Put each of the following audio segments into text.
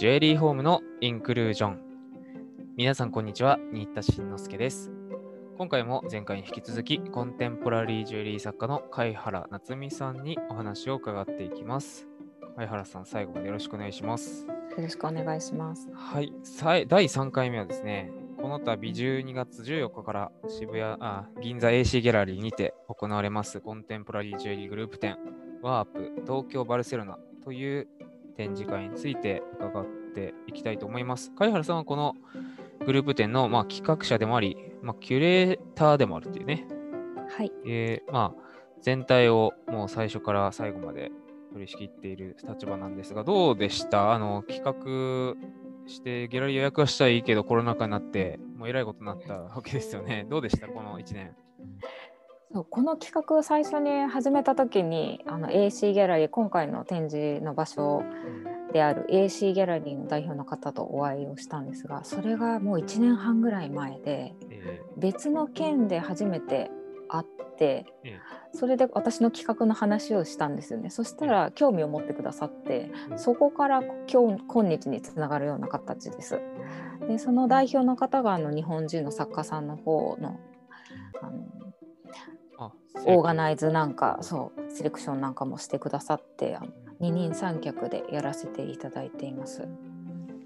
ジュエリーホームのインクルージョン。皆さん、こんにちは。新田慎之介です。今回も前回に引き続き、コンテンポラリージュエリー作家の貝原夏美さんにお話を伺っていきます。貝原さん、最後までよろしくお願いします。よろしくお願いします。はい、さい第3回目はですね、この度12月14日から渋谷あ銀座 AC ギャラリーにて行われますコンテンポラリージュエリーグループ展ワープ東京バルセロナという展示会について伺っていきたいと思います。貝原さんはこのグループ展の、まあ、企画者でもあり、まあ、キュレーターでもあるっていうね、はい。えーまあ、全体をもう最初から最後まで取り仕切っている立場なんですが、どうでした？あの企画して、ギャラリー予約はしたらいいけど、コロナ禍になって、もうえらいことになったわけですよね。どうでした？この1年。そうこの企画を最初に始めた時にあの AC ギャラリー今回の展示の場所である AC ギャラリーの代表の方とお会いをしたんですがそれがもう1年半ぐらい前でえ別の県で初めて会ってえそれで私の企画の話をしたんですよね。そしたら興味を持ってくださってうん。そこから今日今日につながるような形です。でその代表の方があの日本人の作家さんの方のあのあオーガナイズなんかそうセレクションなんかもしてくださってあの二人三脚でやらせていただいています。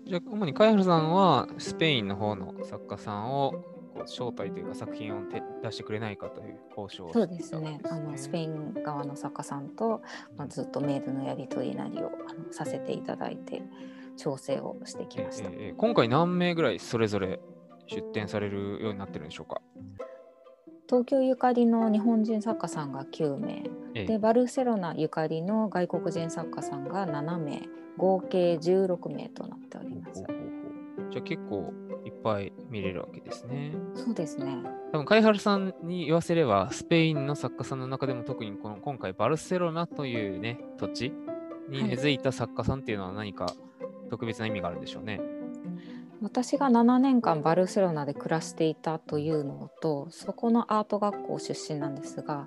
じゃあ、主に貝原さんはスペインの方の作家さんを招待というか作品をて出してくれないかという交渉をそうですね。あのスペイン側の作家さんと、まあ、ずっとメールのやり取りなりをあのさせていただいて調整をしてきました。ええええ今回何名ぐらいそれぞれ出展されるようになってるんでしょうか？東京ゆかりの日本人作家さんが9名ええでバルセロナゆかりの外国人作家さんが7名合計16名となっておりますほう。ほうほうじゃあ結構いっぱい見れるわけですね。そうですね。多分貝原さんに言わせれば、スペインの作家さんの中でも特にこの今回バルセロナというね、土地に根付いた作家さんっていうのは何か特別な意味があるんでしょうね。私が7年間バルセロナで暮らしていたというのとそこのアート学校出身なんですが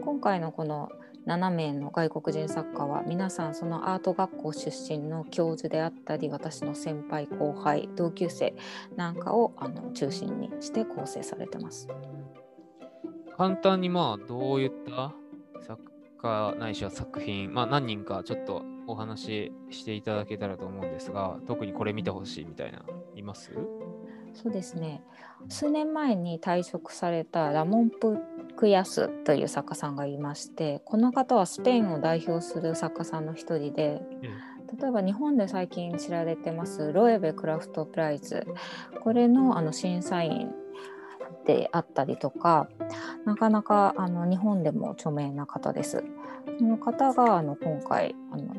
今回のこの7名の外国人作家は皆さんそのアート学校出身の教授であったり私の先輩後輩同級生なんかをあの中心にして構成されてます。簡単にまあどういった作家ないしは作品、まあ何人かちょっとお話ししていただけたらと思うんですが、特にこれ見てほしいみたいな、います？そうですね。数年前に退職されたラモン・プクヤスという作家さんがいましてこの方はスペインを代表する作家さんの一人で例えば日本で最近知られてますロエベクラフトプライズ。これのあの審査員であったりとかなかなかあの日本でも著名な方です。その方があの今回あの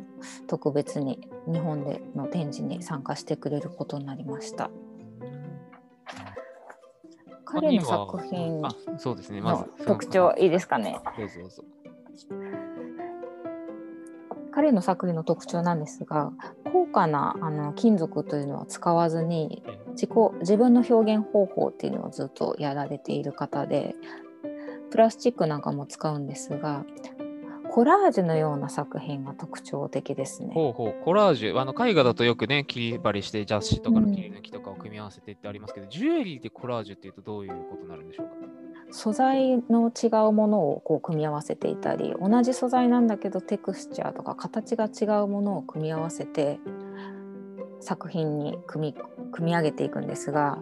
特別に日本での展示に参加してくれることになりました。彼の作品あそうですね、まのず特徴いいですかね。どうぞどうぞ。彼の作品の特徴なんですが高価なあの金属というのは使わずにえ自己自分の表現方法っていうのをずっとやられている方でプラスチックなんかも使うんですがコラージュのような作品が特徴的ですね。ほうほう、コラージュ。あの絵画だとよくね、切り張りして雑誌とかのうん切り抜きとかを組み合わせてってありますけど、ジュエリーでコラージュっていうとどういうことになるんでしょうか？素材の違うものをこう組み合わせていたり同じ素材なんだけどテクスチャーとか形が違うものを組み合わせて作品に組み組み上げていくんですが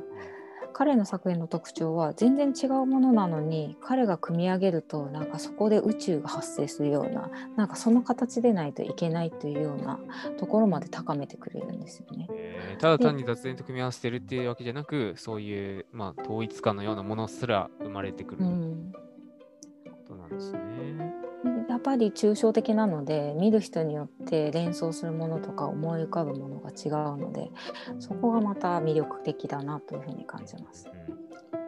彼の作品の特徴は全然違うものなのに彼が組み上げるとなんかそこで宇宙が発生するようななんかその形でないといけないというようなところまで高めてくれるんですよね。えーただ単に雑然と組み合わせてるっていうわけじゃなく、そういう、まあ、統一感のようなものすら生まれてくるうんことなんですね。やっぱり抽象的なので見る人によって連想するものとか思い浮かぶものが違うのでそこがまた魅力的だなというふうに感じます。うん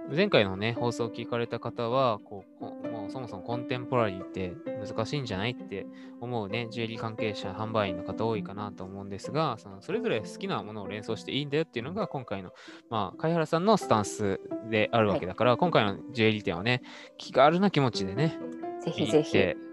前回のね、放送を聞かれた方は、こうこもうそもそもコンテンポラリーって難しいんじゃないって思うね、ジュエリー関係者、販売員の方多いかなと思うんですが、そのそれぞれ好きなものを連想していいんだよっていうのが今回の、まあ、貝原さんのスタンスであるわけだから、今回のジュエリー展はね、気軽な気持ちでね、ぜひぜひ。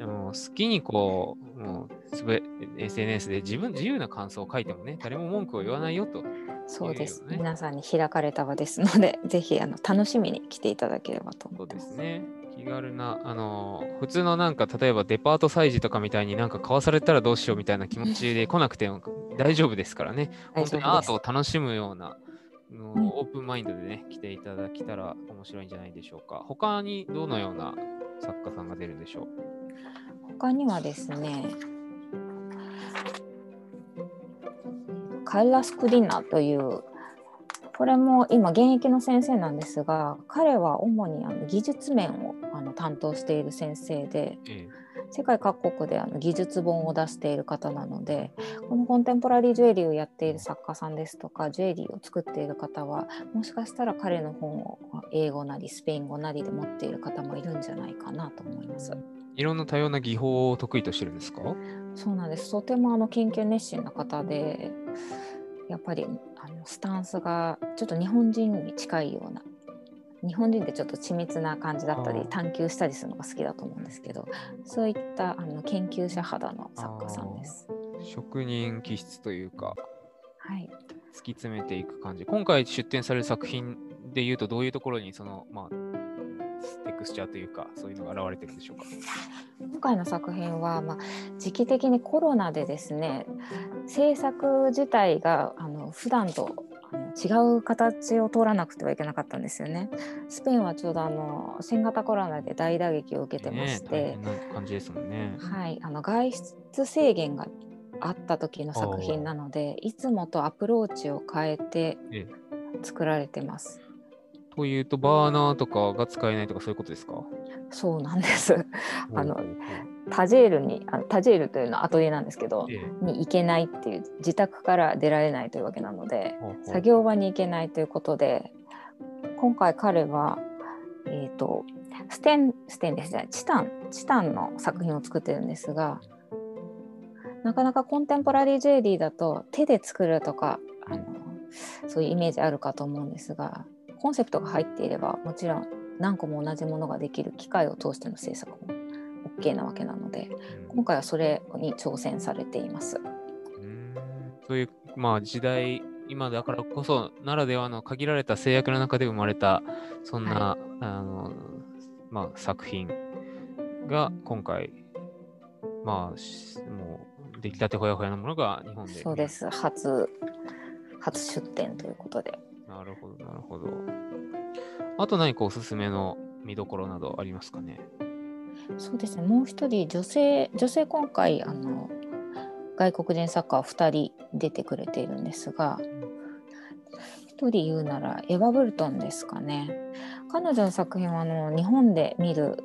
でも好きにこう、もうすべ SNS で自分自由な感想を書いてもね、誰も文句を言わないよと。そうです、ね皆さんに開かれた場ですので、ぜひあの楽しみに来ていただければとそう思ってます。ですね。気軽な、あの普通のなんか、例えばデパート催事とかみたいになんか買わされたらどうしようみたいな気持ちで来なくても大丈夫ですからね。本当にアートを楽しむような、のうんオープンマインドでね、来ていただけたら面白いんじゃないでしょうか。他にどのような作家さんが出るんでしょ？う他にはですね、カイラ・スクリナというこれも今現役の先生なんですが彼は主にあの技術面をあの担当している先生でえ世界各国であの技術本を出している方なのでこのコンテンポラリージュエリーをやっている作家さんですとかジュエリーを作っている方はもしかしたら彼の本を英語なりスペイン語なりで持っている方もいるんじゃないかなと思います。いろんな多様な技法を得意としてるんですか？そうなんですとてもあの研究熱心な方でやっぱりあのスタンスがちょっと日本人に近いような日本人ってちょっと緻密な感じだったり探求したりするのが好きだと思うんですけどそういったあの研究者肌の作家さんです。職人気質というか、はい、突き詰めていく感じ。今回出展される作品でいうと、どういうところにその、まあ、テクスチャーというか、そういうのが現れてるんでしょうか？今回の作品は、まあ、時期的にコロナでですね制作自体があの普段とあの違う形を通らなくてはいけなかったんですよね。スペインはちょうどあの新型コロナで大打撃を受けてまして、変な感じですもんね。はい、あの外出制限があった時の作品なのでいつもとアプローチを変えてえ作られてます。というと、バーナーとかが使えないとかそういうことですか？そうなんです。あのタジェールにあタジェールというのはアトリエなんですけど、ええ。に行けないっていう自宅から出られないというわけなのでほうほう。作業場に行けないということで今回彼は、えー、とステンステンレスじゃないチタンチタンの作品を作ってるんですがなかなかコンテンポラリージュエリーだと手で作るとかあのそういうイメージあるかと思うんですがコンセプトが入っていればもちろん何個も同じものができる機械を通しての制作も OK なわけなのでうん今回はそれに挑戦されています。うーんそういう、まあ、時代、今だからこそならではの限られた制約の中で生まれた、そんな、あのまあ、作品が今回、まあ、しもう出来たてほやほやのものが日本で。そうで。す初初出展ということでなるほど、なるほど。あと何かおすすめの見どころなどありますかね？そうですね。もう一人女性女性今回あの外国人作家は2人出てくれているんですが1人言うならエヴァ・ブルトンですかね。彼女の作品はあの日本で見る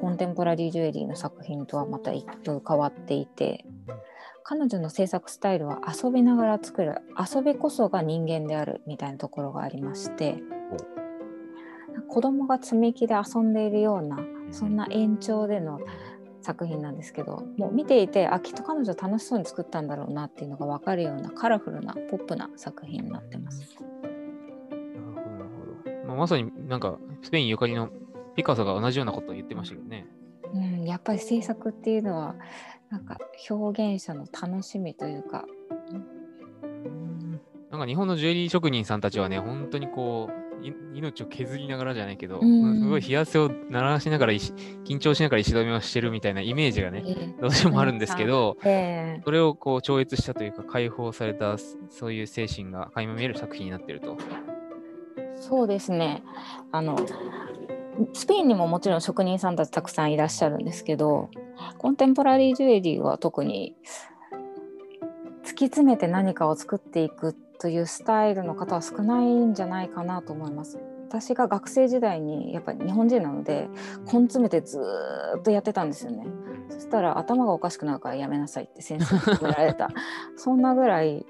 コンテンポラリージュエリーの作品とはまた一風変わっていて彼女の制作スタイルは遊びながら作る遊びこそが人間であるみたいなところがありまして子供が積み木で遊んでいるようなそんな延長での作品なんですけどもう見ていてあきっと彼女楽しそうに作ったんだろうなっていうのが分かるようなカラフルなポップな作品になってます。なるほど。まあ、まさになんか、スペインゆかりのピカソが同じようなことを言ってましたけどね。うん、やっぱり制作っていうのはなんか表現者の楽しみというか。なんか日本のジュエリー職人さんたちはね、本当にこう、い命を削りながらじゃないけど、うん。すごい冷や汗を鳴らしながら石、緊張しながら石止めをしてるみたいなイメージがね、えどうしてもあるんですけど、えそれをこう超越したというか、解放された、そういう精神が垣間見える作品になっていると。そうですね。あのスペインにももちろん職人さんたちたくさんいらっしゃるんですけどコンテンポラリージュエリーは特に突き詰めて何かを作っていくというスタイルの方は少ないんじゃないかなと思います。私が学生時代にやっぱり日本人なので根詰めてずーっとやってたんですよね。そしたら頭がおかしくなるからやめなさいって先生に止められた そんなぐらい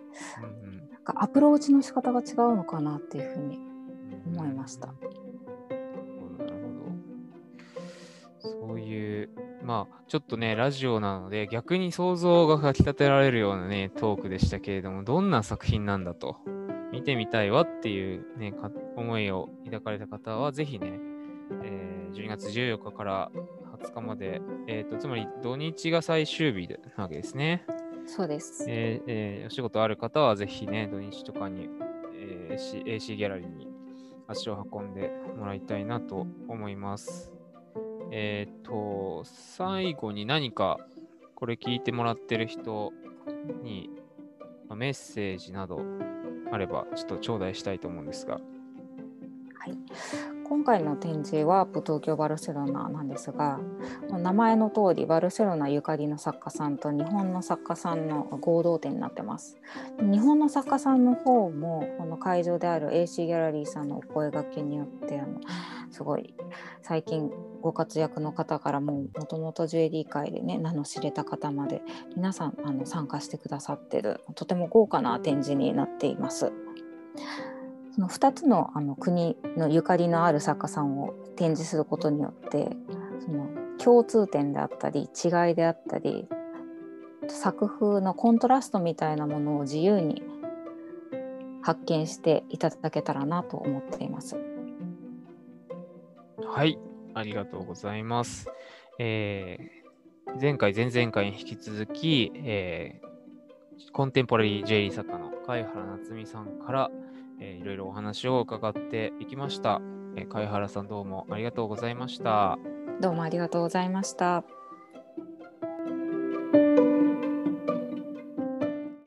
なんかアプローチの仕方が違うのかなっていうふうに思いました。そういう、まあ、ちょっとね、ラジオなので、逆に想像がかきたてられるようなね、トークでしたけれども、どんな作品なんだと、見てみたいわっていうね、か思いを抱かれた方は、ぜひね、えー12月14日から20 20日まで、えーと、つまり土日が最終日なわけですね。そうです。えーえー、お仕事ある方はぜひね、土日とかに、えー、AC, AC ギャラリーに足を運んでもらいたいなと思います。えっ、ー、と、最後に何かこれ聞いてもらってる人にメッセージなどあればちょっと頂戴したいと思うんですが。はい、今回の展示は東京バルセロナなんですが名前の通りバルセロナゆかりの作家さんと日本の作家さんの合同展になってます日本の作家さんの方もこの会場である AC ギャラリーさんのお声がけによってあのすごい最近ご活躍の方からももともとジュエリー界でね名の知れた方まで皆さんあの参加してくださってるとても豪華な展示になっています。その2つのあの国のゆかりのある作家さんを展示することによってその共通点であったり違いであったり作風のコントラストみたいなものを自由に発見していただけたらなと思っています。はい、ありがとうございます。えー、前回、前々回に引き続き、えー、コンテンポラリー J リー作家の貝原夏美さんから、えー、いろいろお話を伺っていきました、えー、貝原さんどうもありがとうございました。どうもありがとうございました。